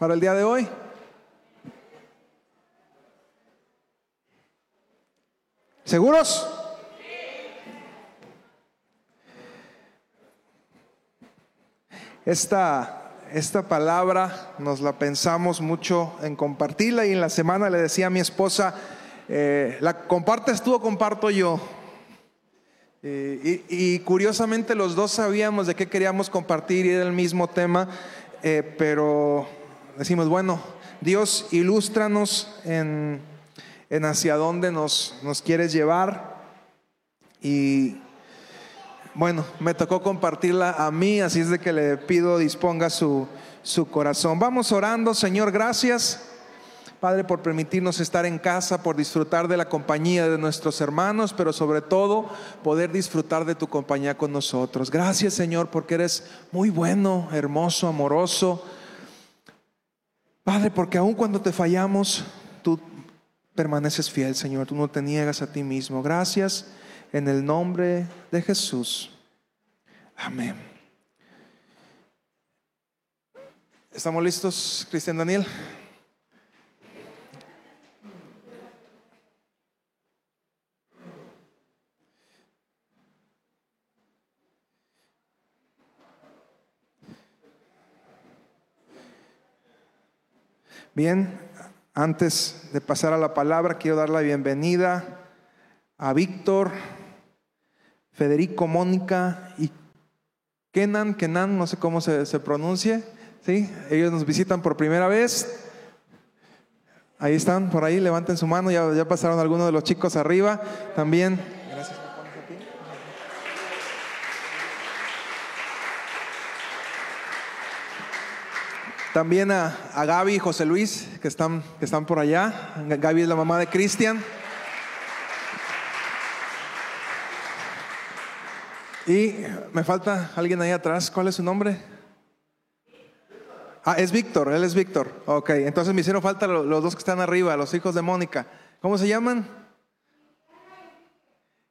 para el día de hoy? ¿Seguros? Esta, esta palabra nos la pensamos mucho en compartirla y en la semana le decía a mi esposa, eh, la compartes tú o comparto yo. Eh, y, curiosamente los dos sabíamos de qué queríamos compartir y era el mismo tema, eh, pero decimos, bueno, Dios, ilústranos en, en hacia dónde nos, nos quieres llevar. Y bueno, me tocó compartirla a mí, así es de que le pido disponga su, su corazón. Vamos orando, Señor, gracias. Padre, por permitirnos estar en casa, por disfrutar de la compañía de nuestros hermanos, pero sobre todo poder disfrutar de tu compañía con nosotros. Gracias, Señor, porque eres muy bueno, hermoso, amoroso. Padre, porque aun cuando te fallamos, tú permaneces fiel, Señor, tú no te niegas a ti mismo. Gracias en el nombre de Jesús. Amén. ¿Estamos listos, Cristian Daniel? Bien, antes de pasar a la palabra, quiero dar la bienvenida a Víctor, Federico, Mónica y Kenan, Kenan, no sé cómo se, pronuncie, ¿sí? Ellos nos visitan por primera vez. Ahí están, por ahí, levanten su mano, ya pasaron algunos de los chicos arriba. También También a, Gaby y José Luis, que están, que están por allá. Gaby es la mamá de Cristian. Y me falta alguien ahí atrás. ¿Cuál es su nombre? Ah, es Víctor, él es Víctor. Ok, entonces me hicieron falta los, dos que están arriba, los hijos de Mónica. ¿Cómo se llaman?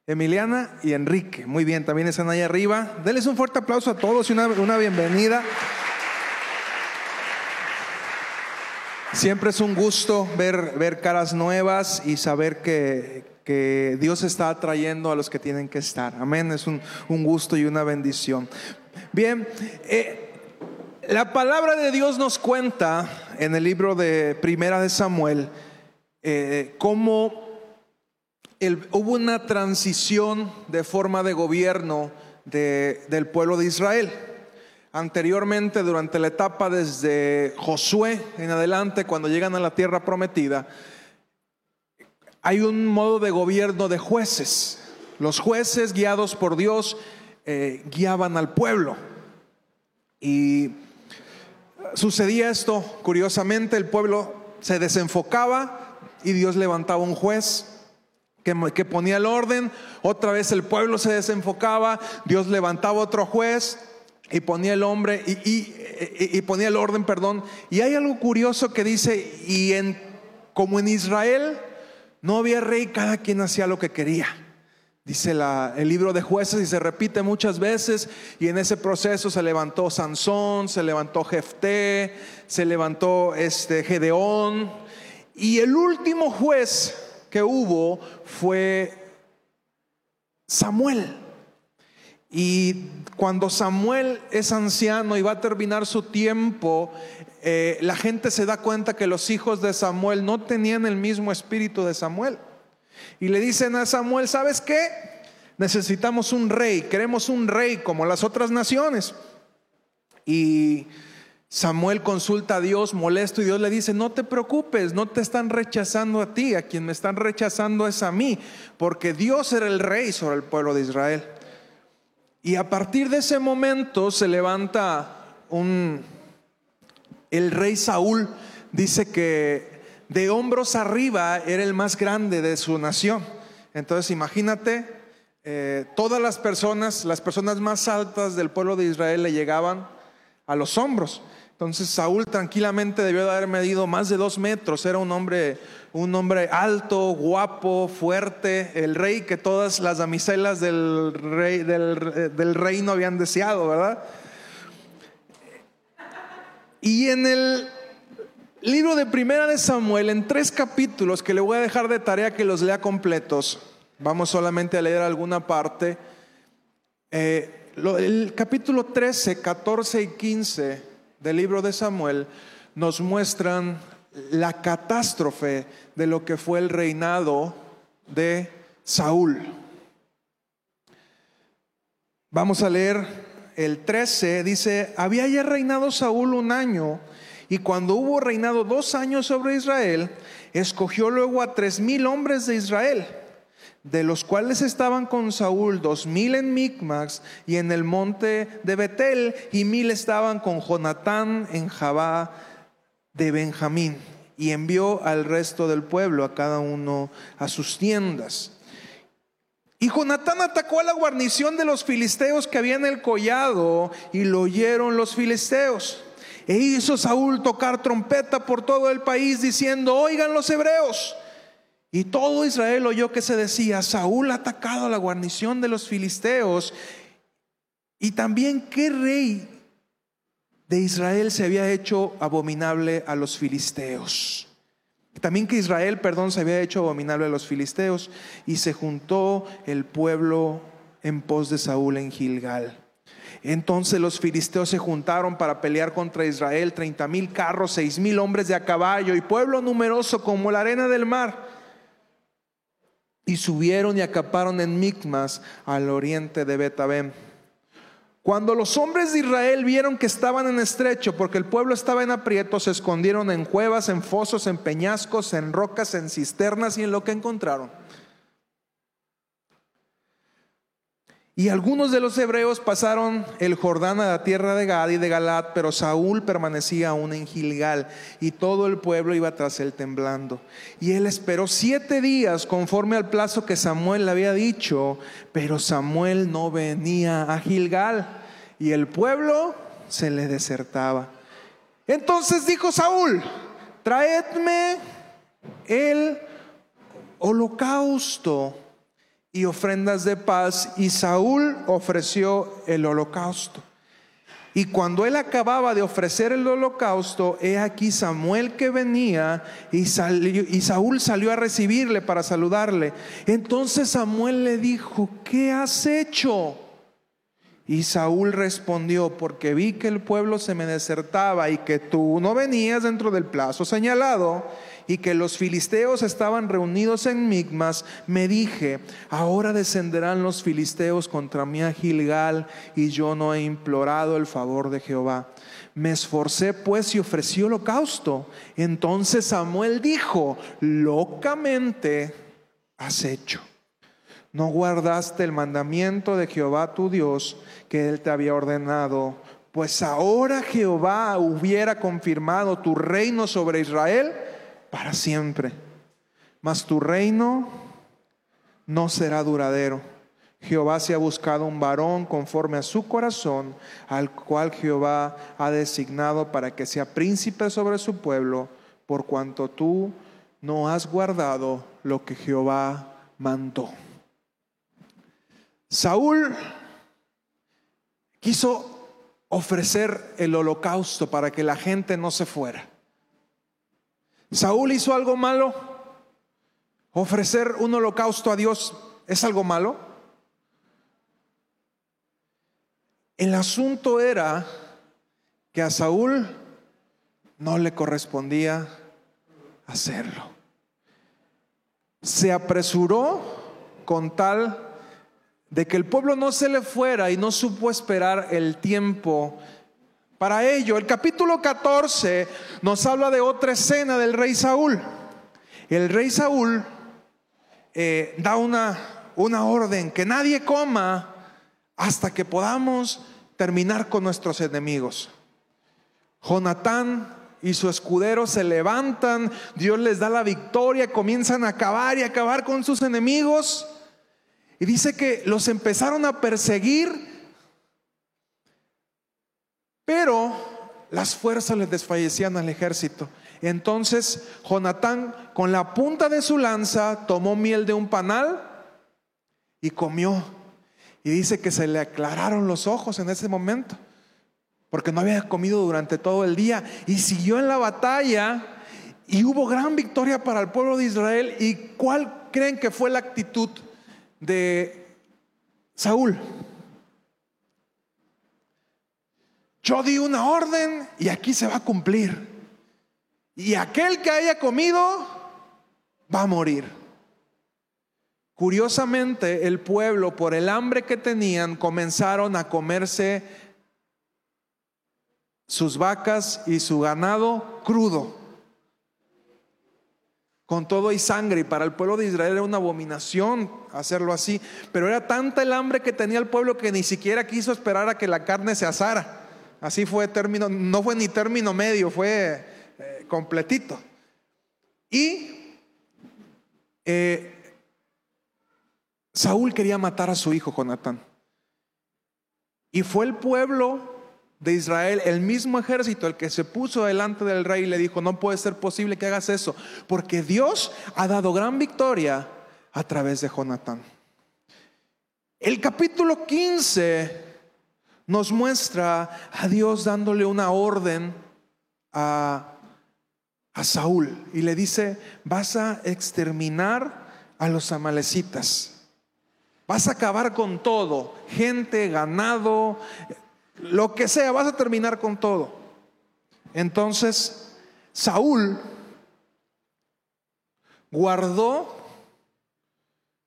Emiliana y Enrique. Muy bien, también están ahí arriba. Denles un fuerte aplauso a todos y una, una bienvenida. Siempre es un gusto ver, ver caras nuevas y saber que, Dios está atrayendo a los que tienen que estar. Amén, es un, gusto y una bendición. Bien, eh, la palabra de Dios nos cuenta en el libro de Primera de Samuel eh, cómo hubo una transición de forma de gobierno del pueblo de Israel. Anteriormente, durante la etapa desde Josué en adelante, cuando llegan a la tierra prometida, hay un modo de gobierno de jueces. Los jueces guiados por Dios eh, guiaban al pueblo. Y sucedía esto, curiosamente, el pueblo se desenfocaba y Dios levantaba un juez que, que, ponía el orden, otra vez el pueblo se desenfocaba, Dios levantaba otro juez y ponía el hombre y, ponía el orden, perdón. Y hay algo curioso que dice, y en, como en Israel no había rey, cada quien hacía lo que quería. Dice el libro de jueces y se repite muchas veces y en ese proceso se levantó Sansón, se levantó Jefté, se levantó este Gedeón y el último juez que hubo fue Samuel. Y cuando Samuel es anciano y va a terminar su tiempo, eh, la gente se da cuenta que los hijos de Samuel no tenían el mismo espíritu de Samuel. Y le dicen a Samuel, ¿sabes qué? Necesitamos un rey, queremos un rey como las otras naciones. Y Samuel consulta a Dios molesto y Dios le dice, no te preocupes, no te están rechazando a ti, a quien me están rechazando es a mí, porque Dios era el rey sobre el pueblo de Israel. Y a partir de ese momento se levanta un... El rey Saúl dice que de hombros arriba era el más grande de su nación. Entonces imagínate, eh, todas las personas, las personas más altas del pueblo de Israel le llegaban a los hombros. Entonces Saúl tranquilamente debió de haber medido más de dos metros. Era un hombre, un hombre alto, guapo, fuerte, el rey que todas las damiselas del, rey, del, del reino habían deseado, ¿verdad? Y en el libro de Primera de Samuel en tres capítulos que le voy a dejar de tarea que los lea completos. Vamos solamente a leer alguna parte. Eh, el capítulo 13, 14 y 15 del libro de Samuel nos muestran la catástrofe de lo que fue el reinado de Saúl. Vamos a leer el 13, dice, había ya reinado Saúl un año y cuando hubo reinado dos años sobre Israel, escogió luego a tres mil hombres de Israel, de los cuales estaban con Saúl dos mil en Micmax y en el monte de Betel, y mil estaban con Jonatán en Jabá de Benjamín. Y envió al resto del pueblo, a cada uno a sus tiendas. Y Jonatán atacó a la guarnición de los filisteos que había en el collado, y lo oyeron los filisteos. E hizo Saúl tocar trompeta por todo el país diciendo, oigan los hebreos. Y todo Israel oyó que se decía, Saúl ha atacado a la guarnición de los filisteos. Y también qué rey de Israel se había hecho abominable a los filisteos. También que Israel, perdón, se había hecho abominable a los filisteos. Y se juntó el pueblo en pos de Saúl en Gilgal. Entonces los filisteos se juntaron para pelear contra Israel, treinta mil carros, seis mil hombres de a caballo y pueblo numeroso como la arena del mar. Y subieron y acaparon en Micmas al oriente de Betabén. Cuando los hombres de Israel vieron que estaban en estrecho, porque el pueblo estaba en aprieto, se escondieron en cuevas, en fosos, en peñascos, en rocas, en cisternas y en lo que encontraron. Y algunos de los hebreos pasaron el Jordán a la tierra de Gad y de Galat, pero Saúl permanecía aún en Gilgal y todo el pueblo iba tras él temblando. Y él esperó siete días conforme al plazo que Samuel le había dicho, pero Samuel no venía a Gilgal y el pueblo se le desertaba. Entonces dijo Saúl, traedme el holocausto y ofrendas de paz, y Saúl ofreció el holocausto. Y cuando él acababa de ofrecer el holocausto, he aquí Samuel que venía y, y, Saúl salió a recibirle para saludarle. Entonces Samuel le dijo, ¿qué has hecho? Y Saúl respondió, porque vi que el pueblo se me desertaba y que tú no venías dentro del plazo señalado y que los filisteos estaban reunidos en Migmas, me dije, ahora descenderán los filisteos contra mí a Gilgal y yo no he implorado el favor de Jehová. Me esforcé pues y ofrecí holocausto. Entonces Samuel dijo, locamente has hecho. No guardaste el mandamiento de Jehová tu Dios que él te había ordenado. Pues ahora Jehová hubiera confirmado tu reino sobre Israel para siempre. Mas tu reino no será duradero. Jehová se ha buscado un varón conforme a su corazón, al cual Jehová ha designado para que sea príncipe sobre su pueblo, por cuanto tú no has guardado lo que Jehová mandó. Saúl quiso ofrecer el holocausto para que la gente no se fuera. Saúl hizo algo malo. Ofrecer un holocausto a Dios es algo malo. El asunto era que a Saúl no le correspondía hacerlo. Se apresuró con tal de que el pueblo no se le fuera y no supo esperar el tiempo para ello. El capítulo 14 nos habla de otra escena del rey Saúl. El rey Saúl eh, da una, una orden, que nadie coma hasta que podamos terminar con nuestros enemigos. Jonatán y su escudero se levantan, Dios les da la victoria, comienzan a acabar y acabar con sus enemigos. Y dice que los empezaron a perseguir pero las fuerzas les desfallecían al ejército. Entonces Jonatán con la punta de su lanza tomó miel de un panal y comió. Y dice que se le aclararon los ojos en ese momento. porque no había comido durante todo el día y siguió en la batalla y hubo gran victoria para el pueblo de Israel. ¿Y cuál creen que fue la actitud de Saúl? Yo di una orden y aquí se va a cumplir. Y aquel que haya comido va a morir. Curiosamente, el pueblo, por el hambre que tenían, comenzaron a comerse sus vacas y su ganado crudo, con todo y sangre. Y para el pueblo de Israel era una abominación hacerlo así. Pero era tanta el hambre que tenía el pueblo que ni siquiera quiso esperar a que la carne se asara. Así fue término, no fue ni término medio, fue eh, completito. Y eh, Saúl quería matar a su hijo Jonatán. Y fue el pueblo de Israel, el mismo ejército, el que se puso delante del rey y le dijo, no puede ser posible que hagas eso, porque Dios ha dado gran victoria a través de Jonatán. El capítulo 15 nos muestra a Dios dándole una orden a, a Saúl y le dice, vas a exterminar a los amalecitas. Vas a acabar con todo, gente, ganado, lo que sea, vas a terminar con todo. Entonces, Saúl guardó,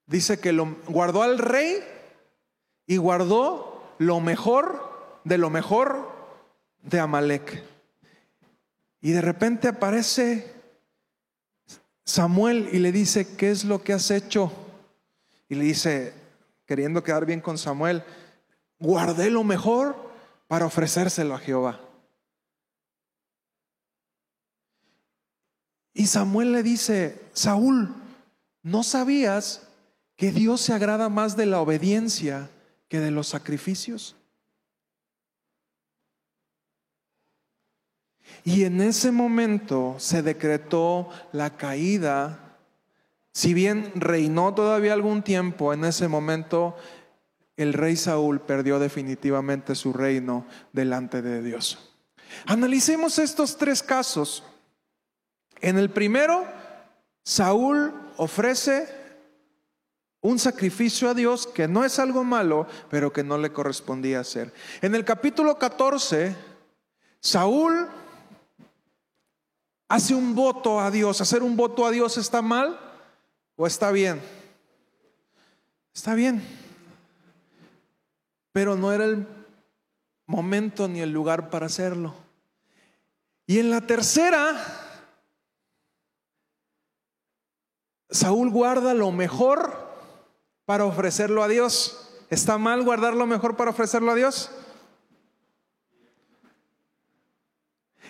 dice que lo guardó al rey y guardó lo mejor de lo mejor de Amalek. Y de repente aparece Samuel y le dice, ¿qué es lo que has hecho? Y le dice, queriendo quedar bien con Samuel, guardé lo mejor para ofrecérselo a Jehová. Y Samuel le dice, Saúl, ¿no sabías que Dios se agrada más de la obediencia que de los sacrificios. Y en ese momento se decretó la caída. Si bien reinó todavía algún tiempo, en ese momento el rey Saúl perdió definitivamente su reino delante de Dios. Analicemos estos tres casos. En el primero, Saúl ofrece un sacrificio a Dios que no es algo malo, pero que no le correspondía hacer. En el capítulo 14, Saúl hace un voto a Dios. ¿Hacer un voto a Dios está mal o está bien? Está bien. Pero no era el momento ni el lugar para hacerlo. Y en la tercera, Saúl guarda lo mejor para ofrecerlo a Dios. ¿Está mal guardar lo mejor para ofrecerlo a Dios?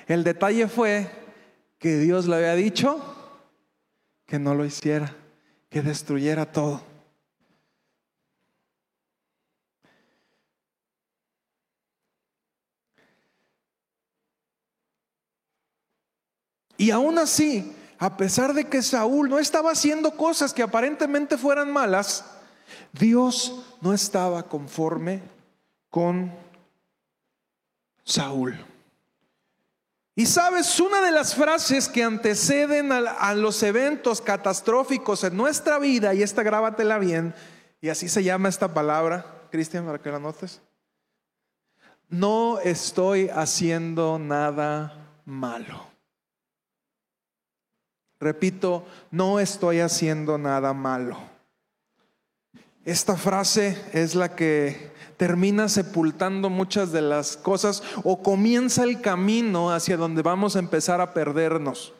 El detalle fue que Dios le había dicho que no lo hiciera, que destruyera todo. Y aún así, a pesar de que Saúl no estaba haciendo cosas que aparentemente fueran malas, Dios no estaba conforme con Saúl. Y sabes, una de las frases que anteceden a, los eventos catastróficos en nuestra vida, y esta grábatela bien, y así se llama esta palabra, Cristian, para que la notes. No estoy haciendo nada malo. Repito, no estoy haciendo nada malo. Esta frase es la que termina sepultando muchas de las cosas o comienza el camino hacia donde vamos a empezar a perdernos.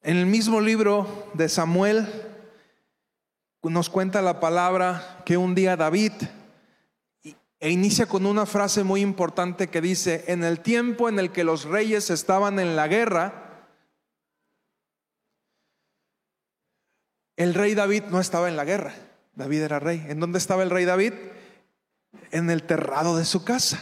En el mismo libro de Samuel nos cuenta la palabra que un día David e inicia con una frase muy importante que dice, en el tiempo en el que los reyes estaban en la guerra, El rey David no estaba en la guerra, David era rey. ¿En dónde estaba el rey David? En el terrado de su casa.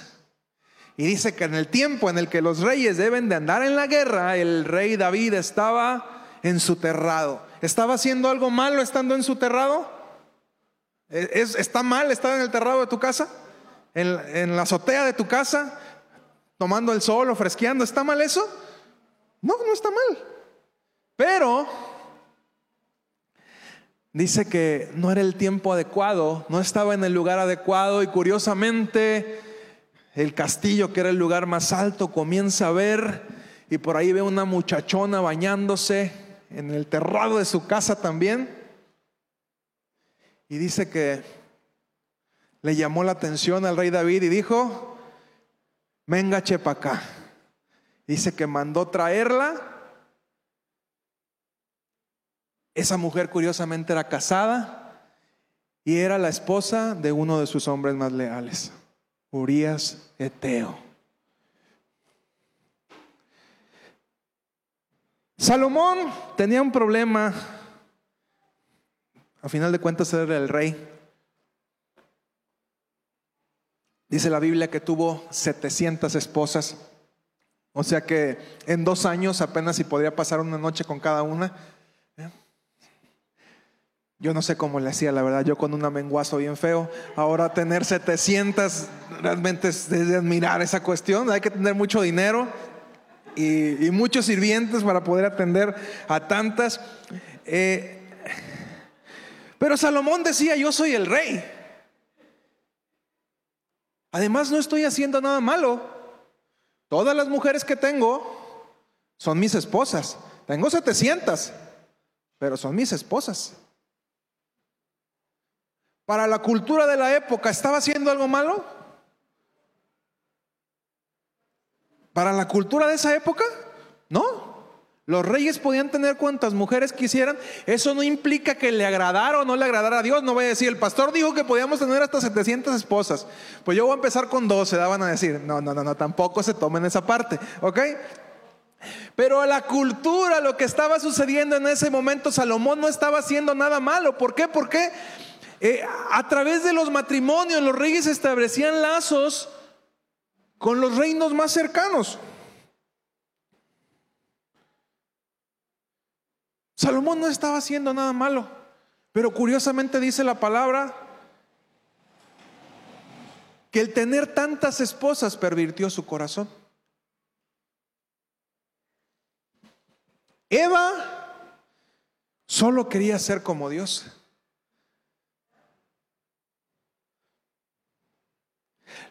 Y dice que en el tiempo en el que los reyes deben de andar en la guerra, el rey David estaba en su terrado. ¿Estaba haciendo algo malo estando en su terrado? ¿Es, ¿Está mal estar en el terrado de tu casa? ¿En, ¿En la azotea de tu casa? ¿Tomando el sol o fresqueando? ¿Está mal eso? No, no está mal. Pero dice que no era el tiempo adecuado, no estaba en el lugar adecuado y curiosamente el castillo, que era el lugar más alto, comienza a ver y por ahí ve una muchachona bañándose en el terrado de su casa también. Y dice que le llamó la atención al rey David y dijo, venga chepa acá. Dice que mandó traerla. Esa mujer curiosamente era casada y era la esposa de uno de sus hombres más leales, Urias Eteo. Salomón tenía un problema, a final de cuentas era el rey. Dice la Biblia que tuvo 700 esposas, o sea que en dos años apenas si podría pasar una noche con cada una. Yo no sé cómo le hacía, la verdad, yo con un menguazo bien feo. Ahora tener 700 realmente es de admirar esa cuestión. Hay que tener mucho dinero, y, muchos sirvientes para poder atender a tantas. Eh, pero Salomón decía, yo soy el rey. Además, no estoy haciendo nada malo. Todas las mujeres que tengo son mis esposas. Tengo 700, pero son mis esposas. Para la cultura de la época, ¿estaba haciendo algo malo? Para la cultura de esa época, no. Los reyes podían tener cuantas mujeres quisieran. Eso no implica que le agradara o no le agradara a Dios. No voy a decir, el pastor dijo que podíamos tener hasta 700 esposas. Pues yo voy a empezar con 12, daban a decir. No, no, no, no, tampoco se tomen esa parte. ¿Ok? Pero la cultura, lo que estaba sucediendo en ese momento, Salomón no estaba haciendo nada malo. ¿Por qué? Porque eh, a través de los matrimonios los reyes establecían lazos con los reinos más cercanos. Salomón no estaba haciendo nada malo, pero curiosamente dice la palabra que el tener tantas esposas pervirtió su corazón. Eva solo quería ser como Dios.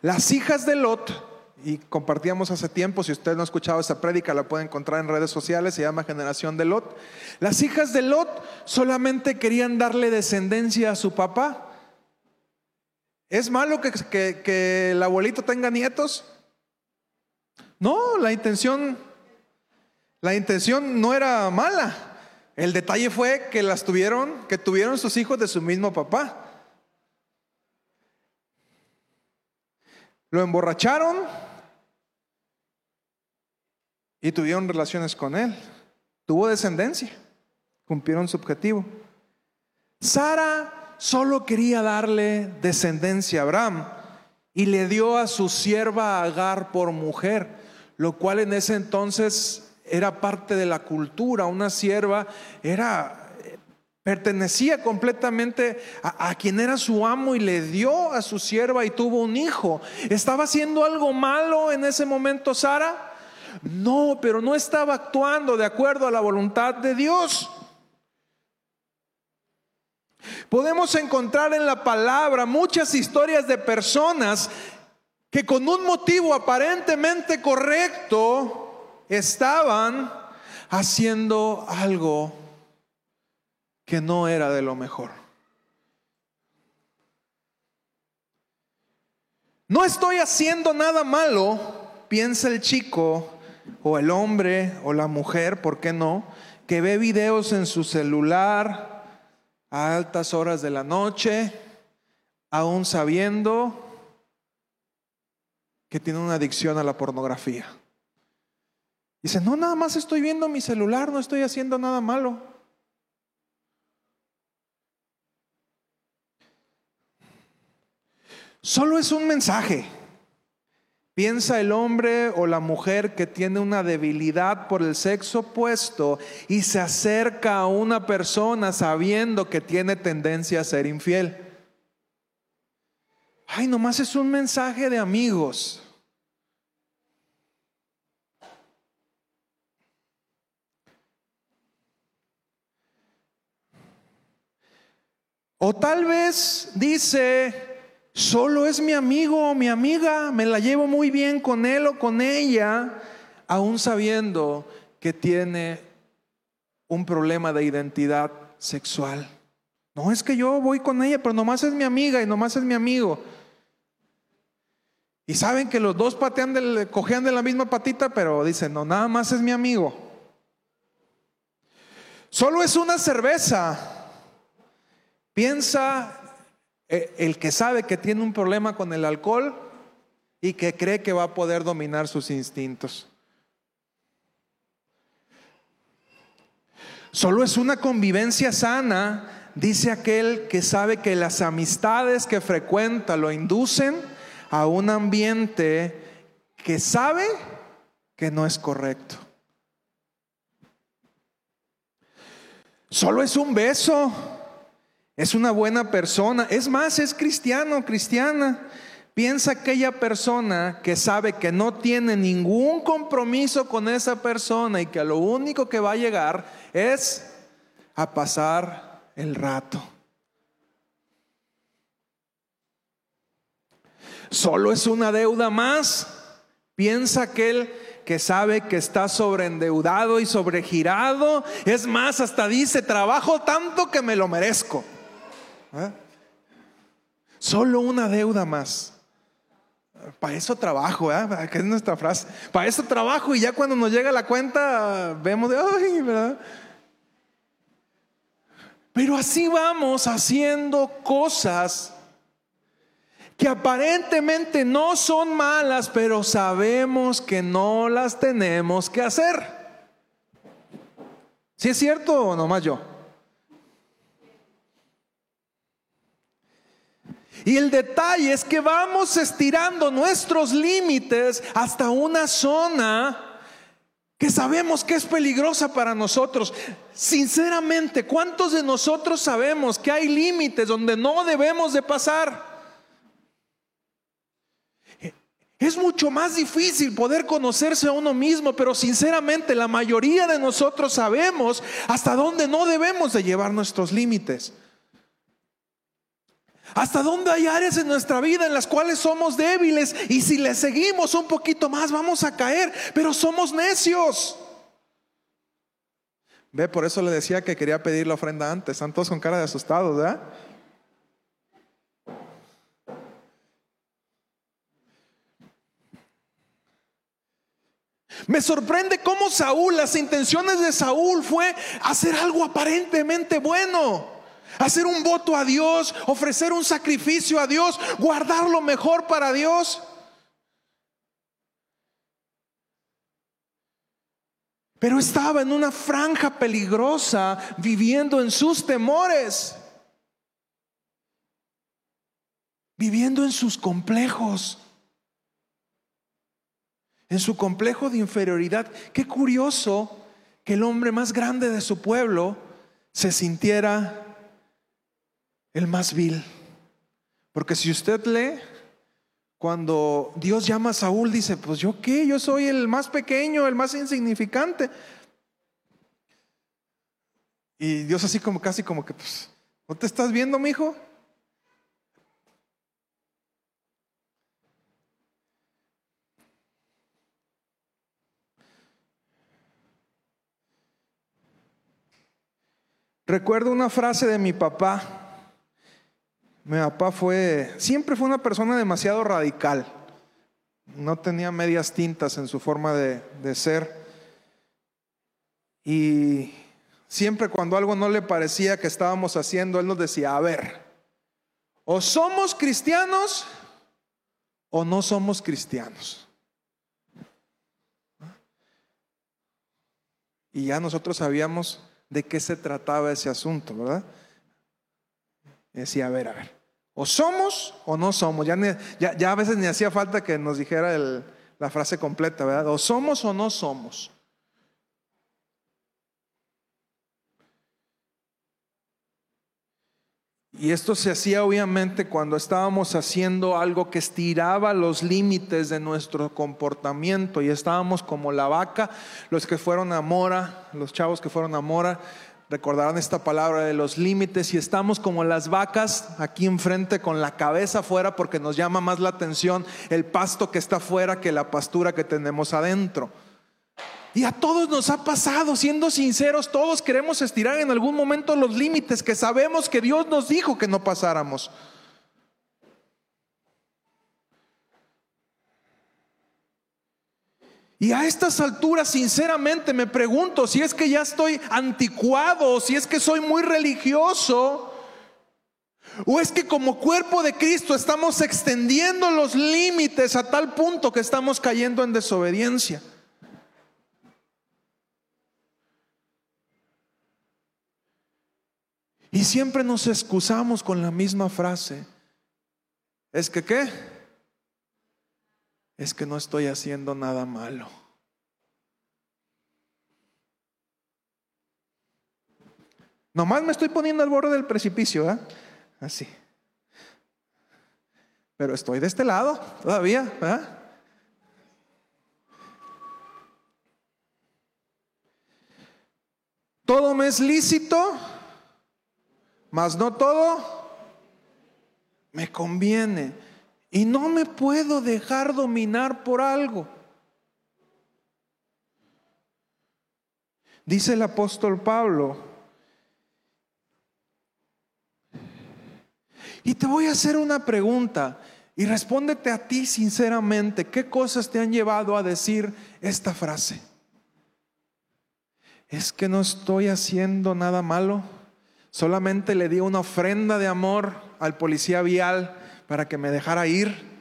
Las hijas de Lot y compartíamos hace tiempo, si usted no ha escuchado esa prédica, la puede encontrar en redes sociales, se llama Generación de Lot. Las hijas de Lot solamente querían darle descendencia a su papá. ¿Es malo que, que el abuelito tenga nietos? No, la intención, la intención no era mala. El detalle fue que las tuvieron, que tuvieron sus hijos de su mismo papá. Lo emborracharon, y tuvieron relaciones con él. Tuvo descendencia, cumplieron su objetivo. Sara solo quería darle descendencia a Abraham y le dio a su sierva Agar por mujer, lo cual en ese entonces era parte de la cultura. Una sierva era pertenecía completamente a, quien era su amo y le dio a su sierva y tuvo un hijo. ¿Estaba haciendo algo malo en ese momento Sara? No, pero no estaba actuando de acuerdo a la voluntad de Dios. Podemos encontrar en la palabra muchas historias de personas que con un motivo aparentemente correcto estaban haciendo algo que no era de lo mejor. No estoy haciendo nada malo, piensa el chico o el hombre o la mujer, ¿por qué no? Que ve videos en su celular a altas horas de la noche, aún sabiendo que tiene una adicción a la pornografía. Dice, no, nada más estoy viendo mi celular, no estoy haciendo nada malo. Solo es un mensaje. Piensa el hombre o la mujer que tiene una debilidad por el sexo opuesto y se acerca a una persona sabiendo que tiene tendencia a ser infiel. ay, nomás es un mensaje de amigos. O tal vez dice, solo es mi amigo o mi amiga, me la llevo muy bien con él o con ella, aún sabiendo que tiene un problema de identidad sexual. No es que yo voy con ella, pero nomás es mi amiga y nomás es mi amigo. Y saben que los dos patean del, cojean de la misma patita, pero dicen, no, nada más es mi amigo. Solo es una cerveza. Piensa el que sabe que tiene un problema con el alcohol y que cree que va a poder dominar sus instintos. Solo es una convivencia sana, dice aquel que sabe que las amistades que frecuenta lo inducen a un ambiente que sabe que no es correcto. Solo es un beso es una buena persona, es más, es cristiano, cristiana. Piensa aquella persona que sabe que no tiene ningún compromiso con esa persona y que lo único que va a llegar es a pasar el rato. Solo es una deuda más. Piensa aquel que sabe que está sobreendeudado y sobregirado. Es más, hasta dice, trabajo tanto que me lo merezco. ¿Eh? Solo una deuda más. Para eso trabajo, ¿eh? que es nuestra frase. Para eso trabajo y ya cuando nos llega la cuenta vemos de, ay, ¿verdad? Pero así vamos haciendo cosas que aparentemente no son malas, pero sabemos que no las tenemos que hacer. ¿Sí es cierto o nomás yo? Y el detalle es que vamos estirando nuestros límites hasta una zona que sabemos que es peligrosa para nosotros. Sinceramente, ¿cuántos de nosotros sabemos que hay límites donde no debemos de pasar? Es mucho más difícil poder conocerse a uno mismo, pero sinceramente la mayoría de nosotros sabemos hasta dónde no debemos de llevar nuestros límites. ¿Hasta dónde hay áreas en nuestra vida en las cuales somos débiles y si le seguimos un poquito más vamos a caer, pero somos necios? Ve, por eso le decía que quería pedir la ofrenda antes. Están todos con cara de asustados, ¿verdad? Me sorprende cómo Saúl, las intenciones de Saúl fue hacer algo aparentemente bueno hacer un voto a Dios, ofrecer un sacrificio a Dios, guardar lo mejor para Dios. Pero estaba en una franja peligrosa viviendo en sus temores, viviendo en sus complejos, en su complejo de inferioridad. Qué curioso que el hombre más grande de su pueblo se sintiera el más vil. Porque si usted lee, cuando Dios llama a Saúl, dice, pues yo qué, yo soy el más pequeño, el más insignificante. Y Dios así como casi como que, pues, ¿no te estás viendo, mi hijo? Recuerdo una frase de mi papá mi papá fue, siempre fue una persona demasiado radical. No tenía medias tintas en su forma de, de ser. Y siempre cuando algo no le parecía que estábamos haciendo, él nos decía, a ver, o somos cristianos o no somos cristianos. Y ya nosotros sabíamos de qué se trataba ese asunto, ¿verdad? Decía, a ver, a ver, o somos o no somos. Ya, ya, a veces ni hacía falta que nos dijera la frase completa, ¿verdad? O somos o no somos. Y esto se hacía obviamente cuando estábamos haciendo algo que estiraba los límites de nuestro comportamiento y estábamos como la vaca, los que fueron a Mora, los chavos que fueron a Mora, recordarán esta palabra de los límites y estamos como las vacas aquí enfrente con la cabeza afuera porque nos llama más la atención el pasto que está afuera que la pastura que tenemos adentro. Y a todos nos ha pasado, siendo sinceros, todos queremos estirar en algún momento los límites que sabemos que Dios nos dijo que no pasáramos. Y a estas alturas, sinceramente, me pregunto si es que ya estoy anticuado, si es que soy muy religioso, o es que como cuerpo de Cristo estamos extendiendo los límites a tal punto que estamos cayendo en desobediencia. Y siempre nos excusamos con la misma frase. ¿Es que qué? Es que no estoy haciendo nada malo. Nomás me estoy poniendo al borde del precipicio, ¿eh? Así. Pero estoy de este lado todavía, ¿eh? Todo me es lícito, mas no todo me conviene. Y no me puedo dejar dominar por algo. Dice el apóstol Pablo, y te voy a hacer una pregunta y respóndete a ti sinceramente, ¿qué cosas te han llevado a decir esta frase? ¿Es que no estoy haciendo nada malo? Solamente le di una ofrenda de amor al policía vial para que me dejara ir.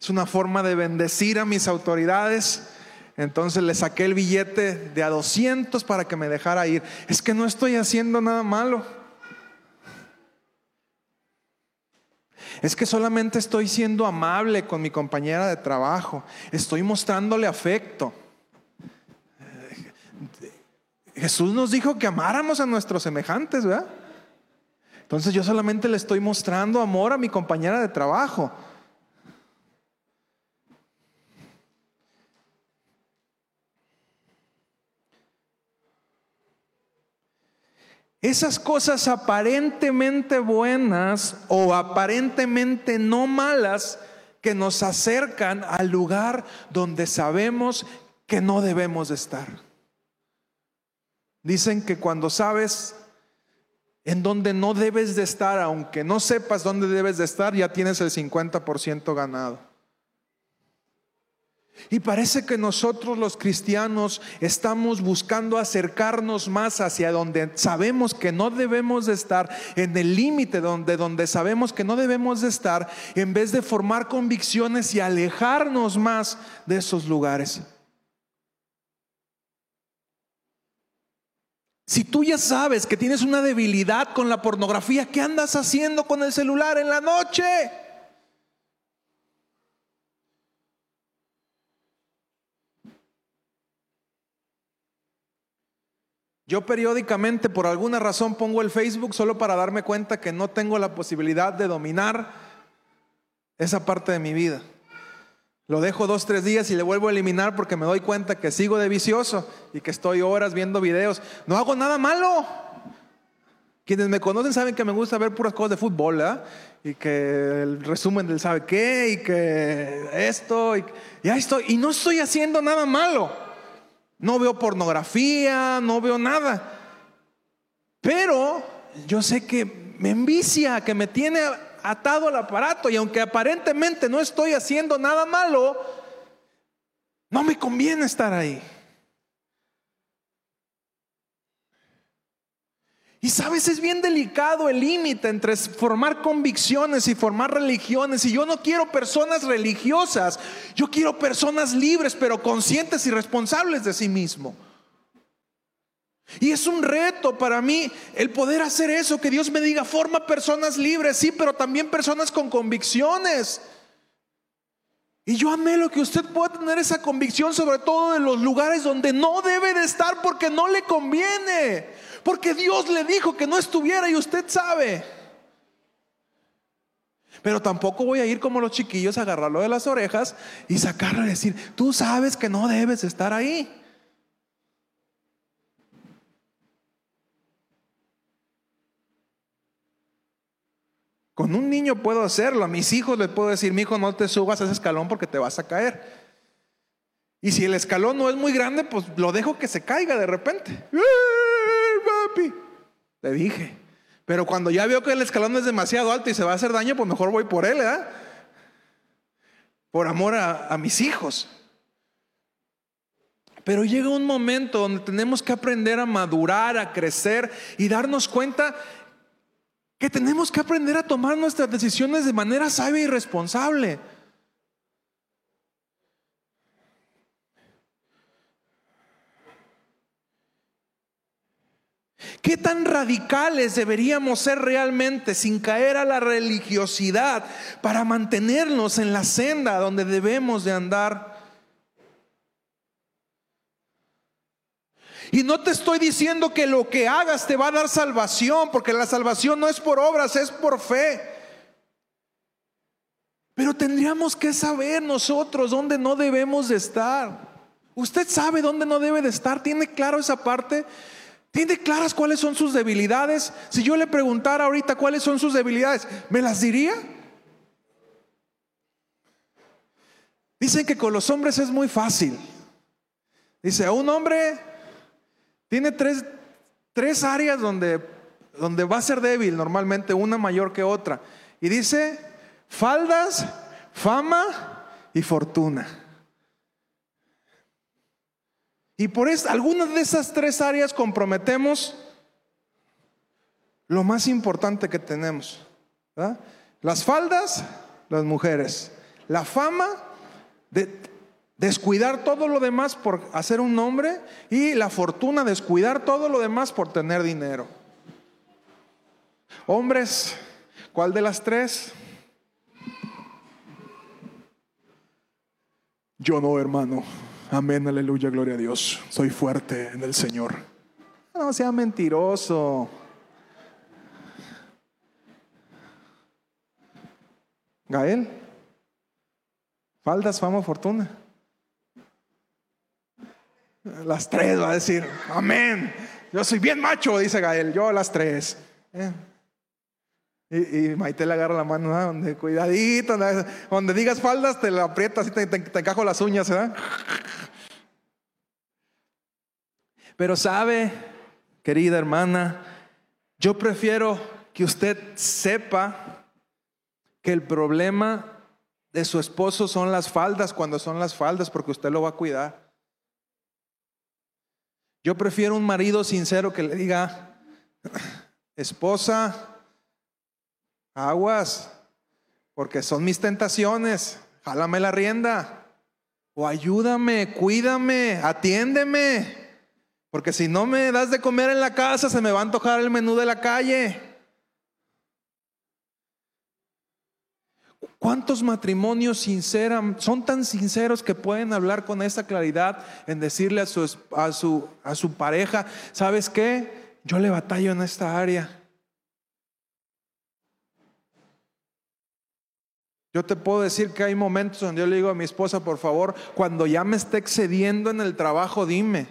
Es una forma de bendecir a mis autoridades. Entonces le saqué el billete de a 200 para que me dejara ir. Es que no estoy haciendo nada malo. Es que solamente estoy siendo amable con mi compañera de trabajo. Estoy mostrándole afecto. Jesús nos dijo que amáramos a nuestros semejantes, ¿verdad? Entonces yo solamente le estoy mostrando amor a mi compañera de trabajo. Esas cosas aparentemente buenas o aparentemente no malas que nos acercan al lugar donde sabemos que no debemos estar. Dicen que cuando sabes en donde no debes de estar, aunque no sepas dónde debes de estar, ya tienes el 50% ganado. Y parece que nosotros los cristianos estamos buscando acercarnos más hacia donde sabemos que no debemos de estar, en el límite donde, donde sabemos que no debemos de estar, en vez de formar convicciones y alejarnos más de esos lugares. Si tú ya sabes que tienes una debilidad con la pornografía, ¿qué andas haciendo con el celular en la noche? Yo periódicamente por alguna razón pongo el Facebook solo para darme cuenta que no tengo la posibilidad de dominar esa parte de mi vida. Lo dejo dos, tres días y le vuelvo a eliminar porque me doy cuenta que sigo de vicioso y que estoy horas viendo videos. No hago nada malo. Quienes me conocen saben que me gusta ver puras cosas de fútbol, ¿eh? Y que el resumen del sabe qué, y que esto, y, y ahí estoy. Y no estoy haciendo nada malo. No veo pornografía, no veo nada. Pero yo sé que me envicia, que me tiene atado al aparato y aunque aparentemente no estoy haciendo nada malo, no me conviene estar ahí. Y sabes, es bien delicado el límite entre formar convicciones y formar religiones. Y yo no quiero personas religiosas, yo quiero personas libres, pero conscientes y responsables de sí mismo. Y es un reto para mí el poder hacer eso, que Dios me diga, forma personas libres, sí, pero también personas con convicciones. Y yo anhelo que usted pueda tener esa convicción sobre todo de los lugares donde no debe de estar porque no le conviene. Porque Dios le dijo que no estuviera y usted sabe. Pero tampoco voy a ir como los chiquillos a agarrarlo de las orejas y sacarlo y decir, tú sabes que no debes estar ahí. Con un niño puedo hacerlo. A mis hijos les puedo decir, mi hijo, no te subas a ese escalón porque te vas a caer. Y si el escalón no es muy grande, pues lo dejo que se caiga de repente. Papi! Te dije. Pero cuando ya veo que el escalón es demasiado alto y se va a hacer daño, pues mejor voy por él, ¿eh? Por amor a mis hijos. Pero llega un momento donde tenemos que aprender a madurar, a crecer y darnos cuenta que tenemos que aprender a tomar nuestras decisiones de manera sabia y responsable. ¿Qué tan radicales deberíamos ser realmente sin caer a la religiosidad para mantenernos en la senda donde debemos de andar? Y no te estoy diciendo que lo que hagas te va a dar salvación, porque la salvación no es por obras, es por fe. Pero tendríamos que saber nosotros dónde no debemos de estar. ¿Usted sabe dónde no debe de estar? ¿Tiene claro esa parte? ¿Tiene claras cuáles son sus debilidades? Si yo le preguntara ahorita cuáles son sus debilidades, ¿me las diría? Dicen que con los hombres es muy fácil. Dice, a un hombre tiene tres, tres áreas donde, donde va a ser débil normalmente, una mayor que otra. Y dice, faldas, fama y fortuna. Y por eso, algunas de esas tres áreas comprometemos lo más importante que tenemos. Las faldas, las mujeres. La fama, Descuidar todo lo demás por hacer un nombre y la fortuna, descuidar todo lo demás por tener dinero. Hombres, ¿cuál de las tres? Yo no, hermano. Amén, aleluya, gloria a Dios. Soy fuerte en el Señor. No sea mentiroso. Gael, faldas, fama, fortuna. Las tres va a decir, amén. Yo soy bien macho, dice Gael, yo las tres. Eh. Y, Maite le agarra la mano, donde cuidadito, donde digas faldas, te la aprietas y te, te, encajo las uñas, ¿verdad? Pero sabe, querida hermana, yo prefiero que usted sepa que el problema de su esposo son las faldas cuando son las faldas, porque usted lo va a cuidar. Yo prefiero un marido sincero que le diga, esposa, aguas, porque son mis tentaciones, jálame la rienda, o ayúdame, cuídame, atiéndeme, porque si no me das de comer en la casa, se me va a antojar el menú de la calle. ¿Cuántos matrimonios sinceran, son tan sinceros que pueden hablar con esa claridad en decirle a su, a su, a su pareja, ¿sabes qué? Yo le batallo en esta área. Yo te puedo decir que hay momentos donde yo le digo a mi esposa, por favor, cuando ya me esté excediendo en el trabajo, dime.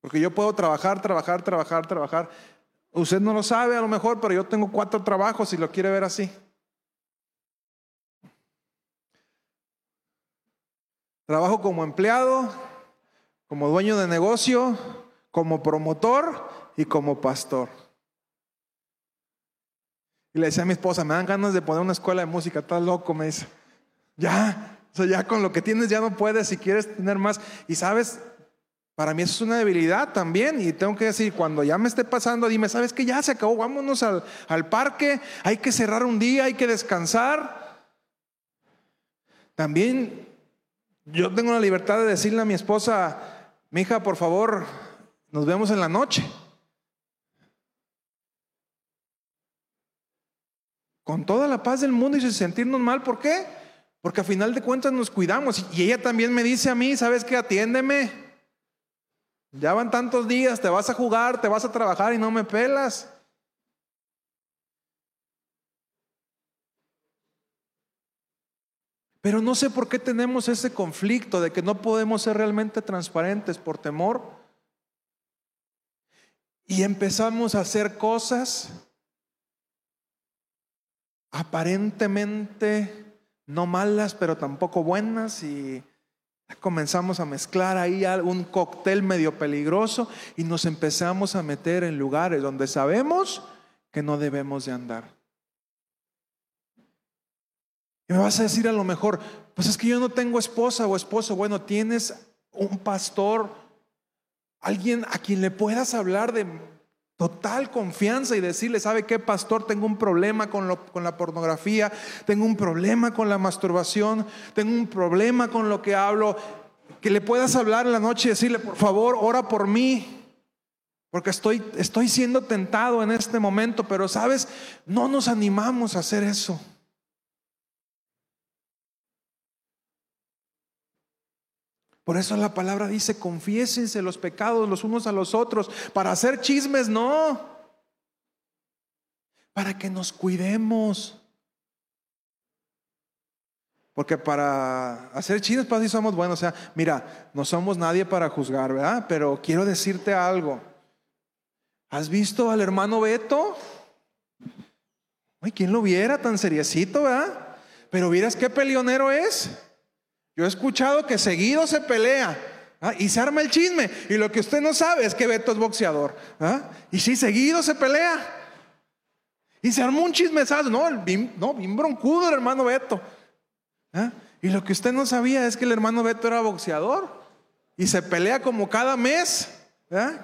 Porque yo puedo trabajar, trabajar, trabajar, trabajar. Usted no lo sabe a lo mejor, pero yo tengo cuatro trabajos si lo quiere ver así. Trabajo como empleado, como dueño de negocio, como promotor y como pastor. Y le decía a mi esposa, me dan ganas de poner una escuela de música, estás loco, me dice. Ya, o sea, ya con lo que tienes ya no puedes si quieres tener más. Y sabes, para mí eso es una debilidad también. Y tengo que decir, cuando ya me esté pasando, dime, ¿sabes que Ya se acabó, vámonos al, al parque, hay que cerrar un día, hay que descansar. También yo tengo la libertad de decirle a mi esposa, mi hija, por favor, nos vemos en la noche. Con toda la paz del mundo y sin sentirnos mal, ¿por qué? Porque a final de cuentas nos cuidamos. Y ella también me dice a mí, ¿sabes qué? Atiéndeme. Ya van tantos días, te vas a jugar, te vas a trabajar y no me pelas. Pero no sé por qué tenemos ese conflicto de que no podemos ser realmente transparentes por temor. Y empezamos a hacer cosas aparentemente no malas, pero tampoco buenas y comenzamos a mezclar ahí un cóctel medio peligroso y nos empezamos a meter en lugares donde sabemos que no debemos de andar. Y me vas a decir a lo mejor, pues es que yo no tengo esposa o esposo. Bueno, tienes un pastor, alguien a quien le puedas hablar de total confianza y decirle, ¿sabe qué, pastor? Tengo un problema con, con, la pornografía, tengo un problema con la masturbación, tengo un problema con lo que hablo. Que le puedas hablar en la noche y decirle, por favor, ora por mí, porque estoy, estoy siendo tentado en este momento, pero sabes, no nos animamos a hacer eso. Por eso la palabra dice, confiésense los pecados los unos a los otros. Para hacer chismes, no. Para que nos cuidemos. Porque para hacer chismes, pues así somos buenos. O sea, mira, no somos nadie para juzgar, ¿verdad? Pero quiero decirte algo. ¿Has visto al hermano Beto? Ay, ¿quién lo viera tan seriecito, verdad? Pero vieras qué peleonero es. Yo he escuchado que seguido se pelea ¿ah? y se arma el chisme. Y lo que usted no sabe es que Beto es boxeador. ¿ah? Y sí, seguido se pelea. Y se armó un chismesazo. No, bien, no, bien broncudo el hermano Beto. ¿ah? Y lo que usted no sabía es que el hermano Beto era boxeador. Y se pelea como cada mes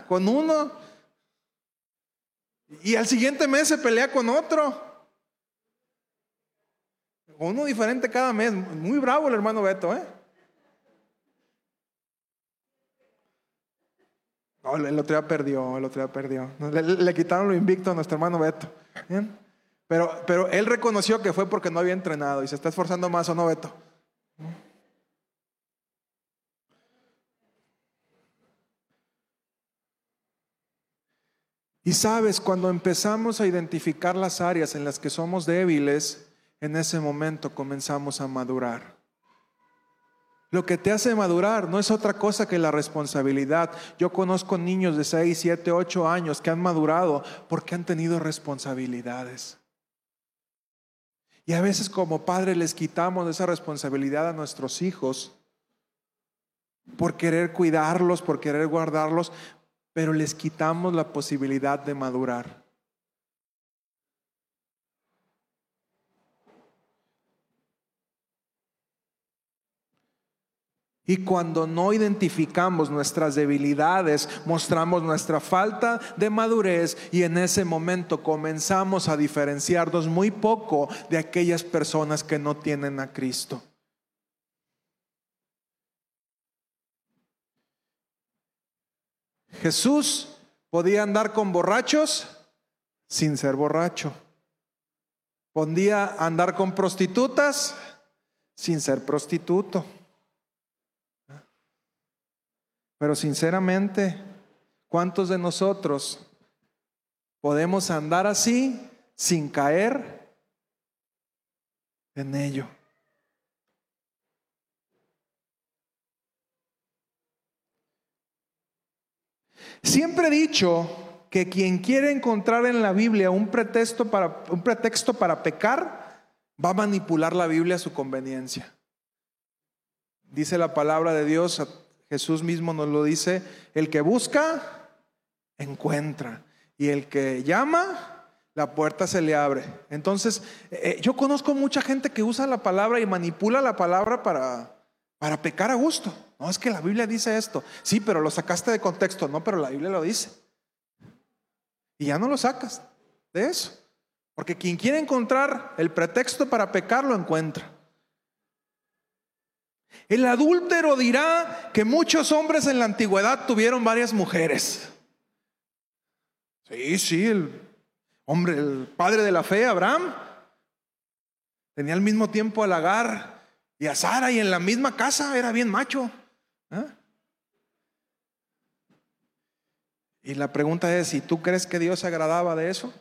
con uno. Y al siguiente mes se pelea con otro uno diferente cada mes. Muy bravo el hermano Beto, ¿eh? el otro día perdió, el otro día perdió. Le, quitaron lo invicto a nuestro hermano Beto. Pero, pero él reconoció que fue porque no había entrenado y se está esforzando más, ¿o no, Beto? Y sabes, cuando empezamos a identificar las áreas en las que somos débiles, en ese momento comenzamos a madurar. Lo que te hace madurar no es otra cosa que la responsabilidad. Yo conozco niños de 6, 7, 8 años que han madurado porque han tenido responsabilidades. Y a veces como padres les quitamos esa responsabilidad a nuestros hijos por querer cuidarlos, por querer guardarlos, pero les quitamos la posibilidad de madurar. Y cuando no identificamos nuestras debilidades, mostramos nuestra falta de madurez y en ese momento comenzamos a diferenciarnos muy poco de aquellas personas que no tienen a Cristo. Jesús podía andar con borrachos sin ser borracho. Podía andar con prostitutas sin ser prostituto. Pero sinceramente, ¿cuántos de nosotros podemos andar así sin caer en ello? Siempre he dicho que quien quiere encontrar en la Biblia un pretexto para, un pretexto para pecar, va a manipular la Biblia a su conveniencia. Dice la palabra de Dios Jesús mismo nos lo dice, el que busca, encuentra. Y el que llama, la puerta se le abre. Entonces, eh, yo conozco mucha gente que usa la palabra y manipula la palabra para, para pecar a gusto. No, es que la Biblia dice esto. Sí, pero lo sacaste de contexto. No, pero la Biblia lo dice. Y ya no lo sacas de eso. Porque quien quiere encontrar el pretexto para pecar, lo encuentra. El adúltero dirá que muchos hombres en la antigüedad tuvieron varias mujeres. Sí, sí, el hombre, el padre de la fe, Abraham, tenía al mismo tiempo a Lagar y a Sara y en la misma casa era bien macho. ¿eh? Y la pregunta es, ¿y tú crees que Dios se agradaba de eso?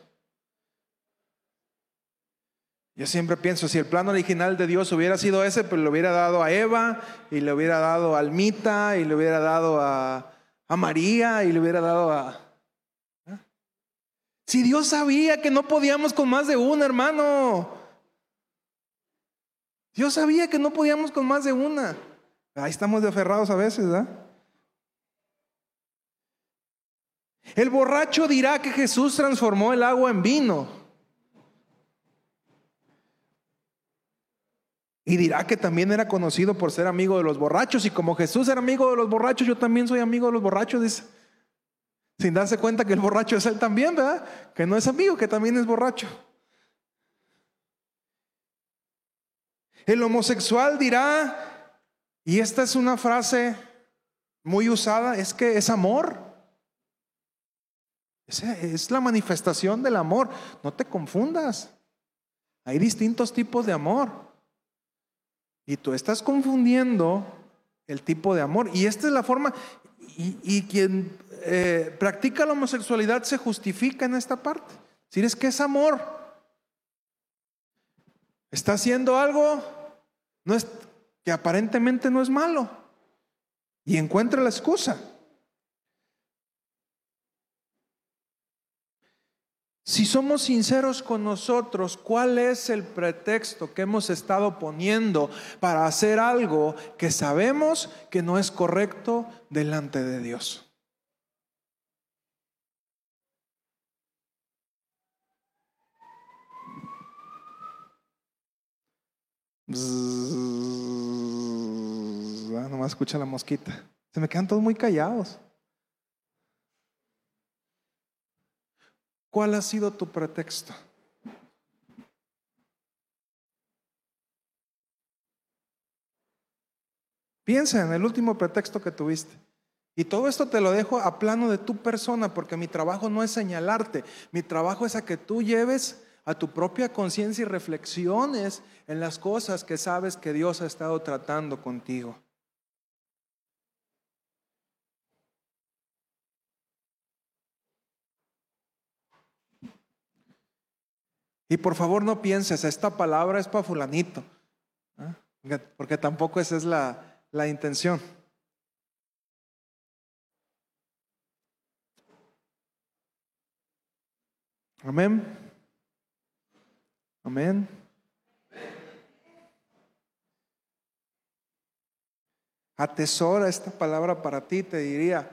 Yo siempre pienso, si el plan original de Dios hubiera sido ese, pues le hubiera dado a Eva, y le hubiera dado a Almita, y le hubiera dado a, María, y le hubiera dado a... ¿eh? Si Dios sabía que no podíamos con más de una, hermano. Dios sabía que no podíamos con más de una. Ahí estamos de aferrados a veces, ¿verdad? El borracho dirá que Jesús transformó el agua en vino. Y dirá que también era conocido por ser amigo de los borrachos. Y como Jesús era amigo de los borrachos, yo también soy amigo de los borrachos, dice. Sin darse cuenta que el borracho es él también, ¿verdad? Que no es amigo, que también es borracho. El homosexual dirá, y esta es una frase muy usada, es que es amor. Es la manifestación del amor. No te confundas. Hay distintos tipos de amor. Y tú estás confundiendo el tipo de amor. Y esta es la forma, y, quien eh, practica la homosexualidad se justifica en esta parte. Si es que es amor. Está haciendo algo no es, que aparentemente no es malo. Y encuentra la excusa. Si somos sinceros con nosotros, ¿cuál es el pretexto que hemos estado poniendo para hacer algo que sabemos que no es correcto delante de Dios? Ah, nomás escucha la mosquita. Se me quedan todos muy callados. ¿Cuál ha sido tu pretexto? Piensa en el último pretexto que tuviste. Y todo esto te lo dejo a plano de tu persona, porque mi trabajo no es señalarte, mi trabajo es a que tú lleves a tu propia conciencia y reflexiones en las cosas que sabes que Dios ha estado tratando contigo. Y por favor no pienses, esta palabra es para fulanito, ¿ah? porque tampoco esa es la, la intención. Amén. Amén. Atesora esta palabra para ti, te diría,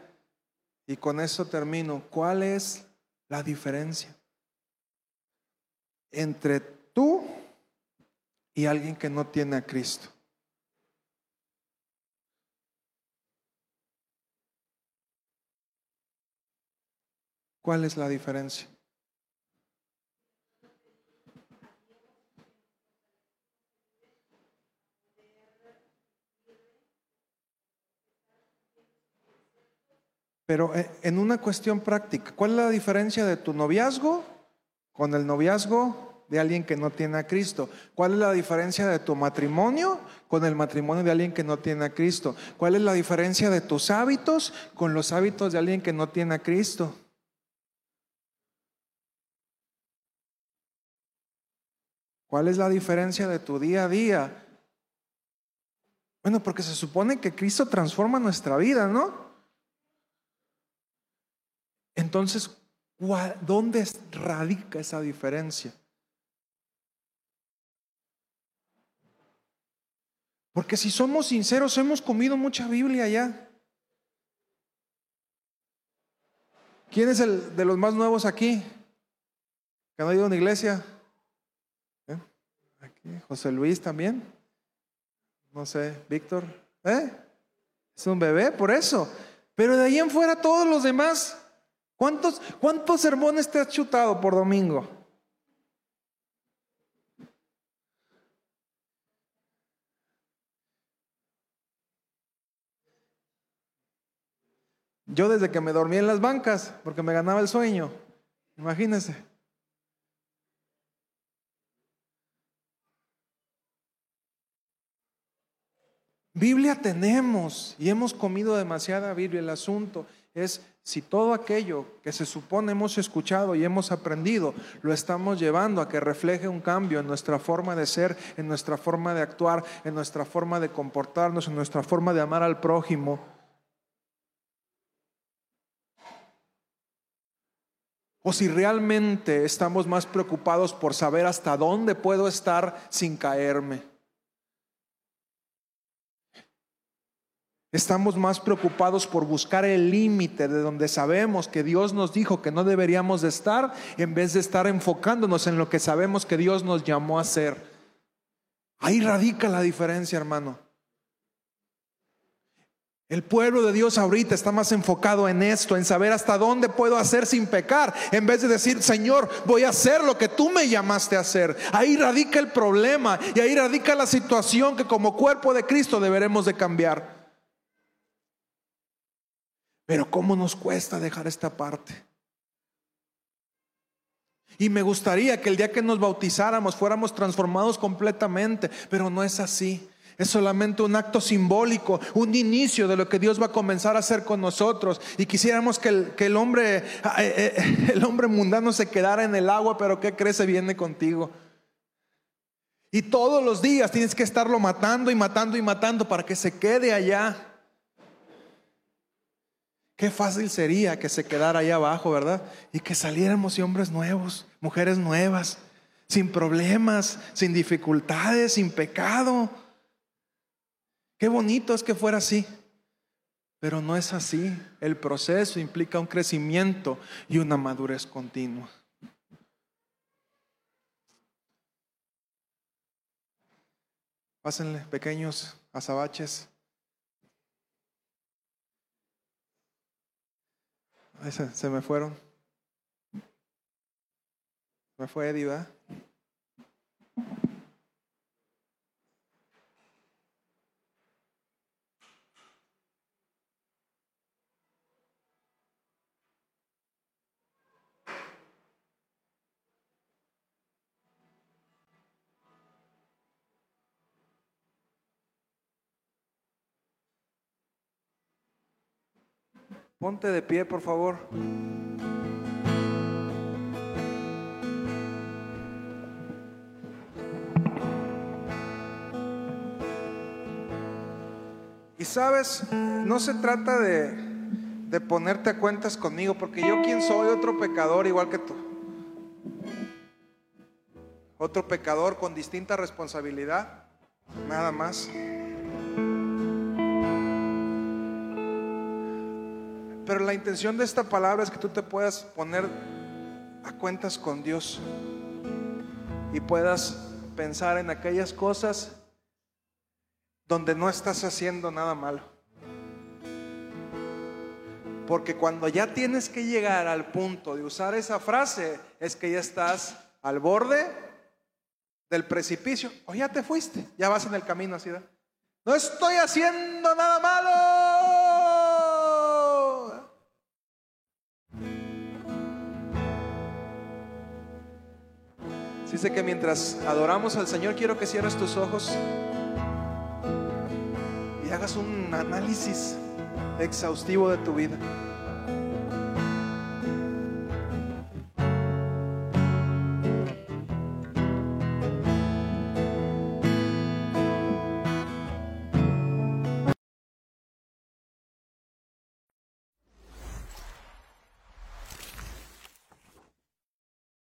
y con eso termino, ¿cuál es la diferencia? Entre tú y alguien que no tiene a Cristo. ¿Cuál es la diferencia? Pero eh, en una cuestión práctica, ¿cuál es la diferencia de tu noviazgo con el noviazgo de alguien que no tiene a Cristo. ¿Cuál es la diferencia de tu matrimonio con el matrimonio de alguien que no tiene a Cristo? ¿Cuál es la diferencia de tus hábitos con los hábitos de alguien que no tiene a Cristo? ¿Cuál es la diferencia de tu día a día? Bueno, porque se supone que Cristo transforma nuestra vida, ¿no? Entonces, ¿Dónde radica esa diferencia? Porque si somos sinceros, hemos comido mucha Biblia ya. ¿Quién es el de los más nuevos aquí? ¿Que no ha ido a una iglesia? ¿Eh? Aquí, José Luis también. No sé, Víctor. ¿Eh? Es un bebé, por eso. Pero de ahí en fuera todos los demás ¿Cuántos, cuántos sermones te has chutado por domingo? Yo desde que me dormí en las bancas, porque me ganaba el sueño, imagínense. Biblia tenemos y hemos comido demasiada Biblia. El asunto es si todo aquello que se supone hemos escuchado y hemos aprendido, lo estamos llevando a que refleje un cambio en nuestra forma de ser, en nuestra forma de actuar, en nuestra forma de comportarnos, en nuestra forma de amar al prójimo. O si realmente estamos más preocupados por saber hasta dónde puedo estar sin caerme. Estamos más preocupados por buscar el límite de donde sabemos que Dios nos dijo que no deberíamos de estar en vez de estar enfocándonos en lo que sabemos que Dios nos llamó a hacer. Ahí radica la diferencia, hermano. El pueblo de Dios ahorita está más enfocado en esto, en saber hasta dónde puedo hacer sin pecar, en vez de decir, Señor, voy a hacer lo que tú me llamaste a hacer. Ahí radica el problema y ahí radica la situación que como cuerpo de Cristo deberemos de cambiar. Pero ¿cómo nos cuesta dejar esta parte? Y me gustaría que el día que nos bautizáramos fuéramos transformados completamente, pero no es así. Es solamente un acto simbólico, un inicio de lo que Dios va a comenzar a hacer con nosotros. Y quisiéramos que el, que el hombre, eh, eh, el hombre mundano se quedara en el agua, pero ¿qué crece viene contigo? Y todos los días tienes que estarlo matando y matando y matando para que se quede allá. Qué fácil sería que se quedara ahí abajo, ¿verdad? Y que saliéramos hombres nuevos, mujeres nuevas, sin problemas, sin dificultades, sin pecado. Qué bonito es que fuera así. Pero no es así. El proceso implica un crecimiento y una madurez continua. Pásenle pequeños azabaches. Se, me fueron. Me fue Eddie. Ponte de pie, por favor. Y sabes, no se trata de, de ponerte a cuentas conmigo, porque yo quien soy otro pecador igual que tú. Otro pecador con distinta responsabilidad, nada más. Pero la intención de esta palabra es que tú te puedas poner a cuentas con Dios y puedas pensar en aquellas cosas donde no estás haciendo nada malo. Porque cuando ya tienes que llegar al punto de usar esa frase, es que ya estás al borde del precipicio o ya te fuiste, ya vas en el camino así. No estoy haciendo nada malo. Dice que mientras adoramos al Señor, quiero que cierres tus ojos y hagas un análisis exhaustivo de tu vida.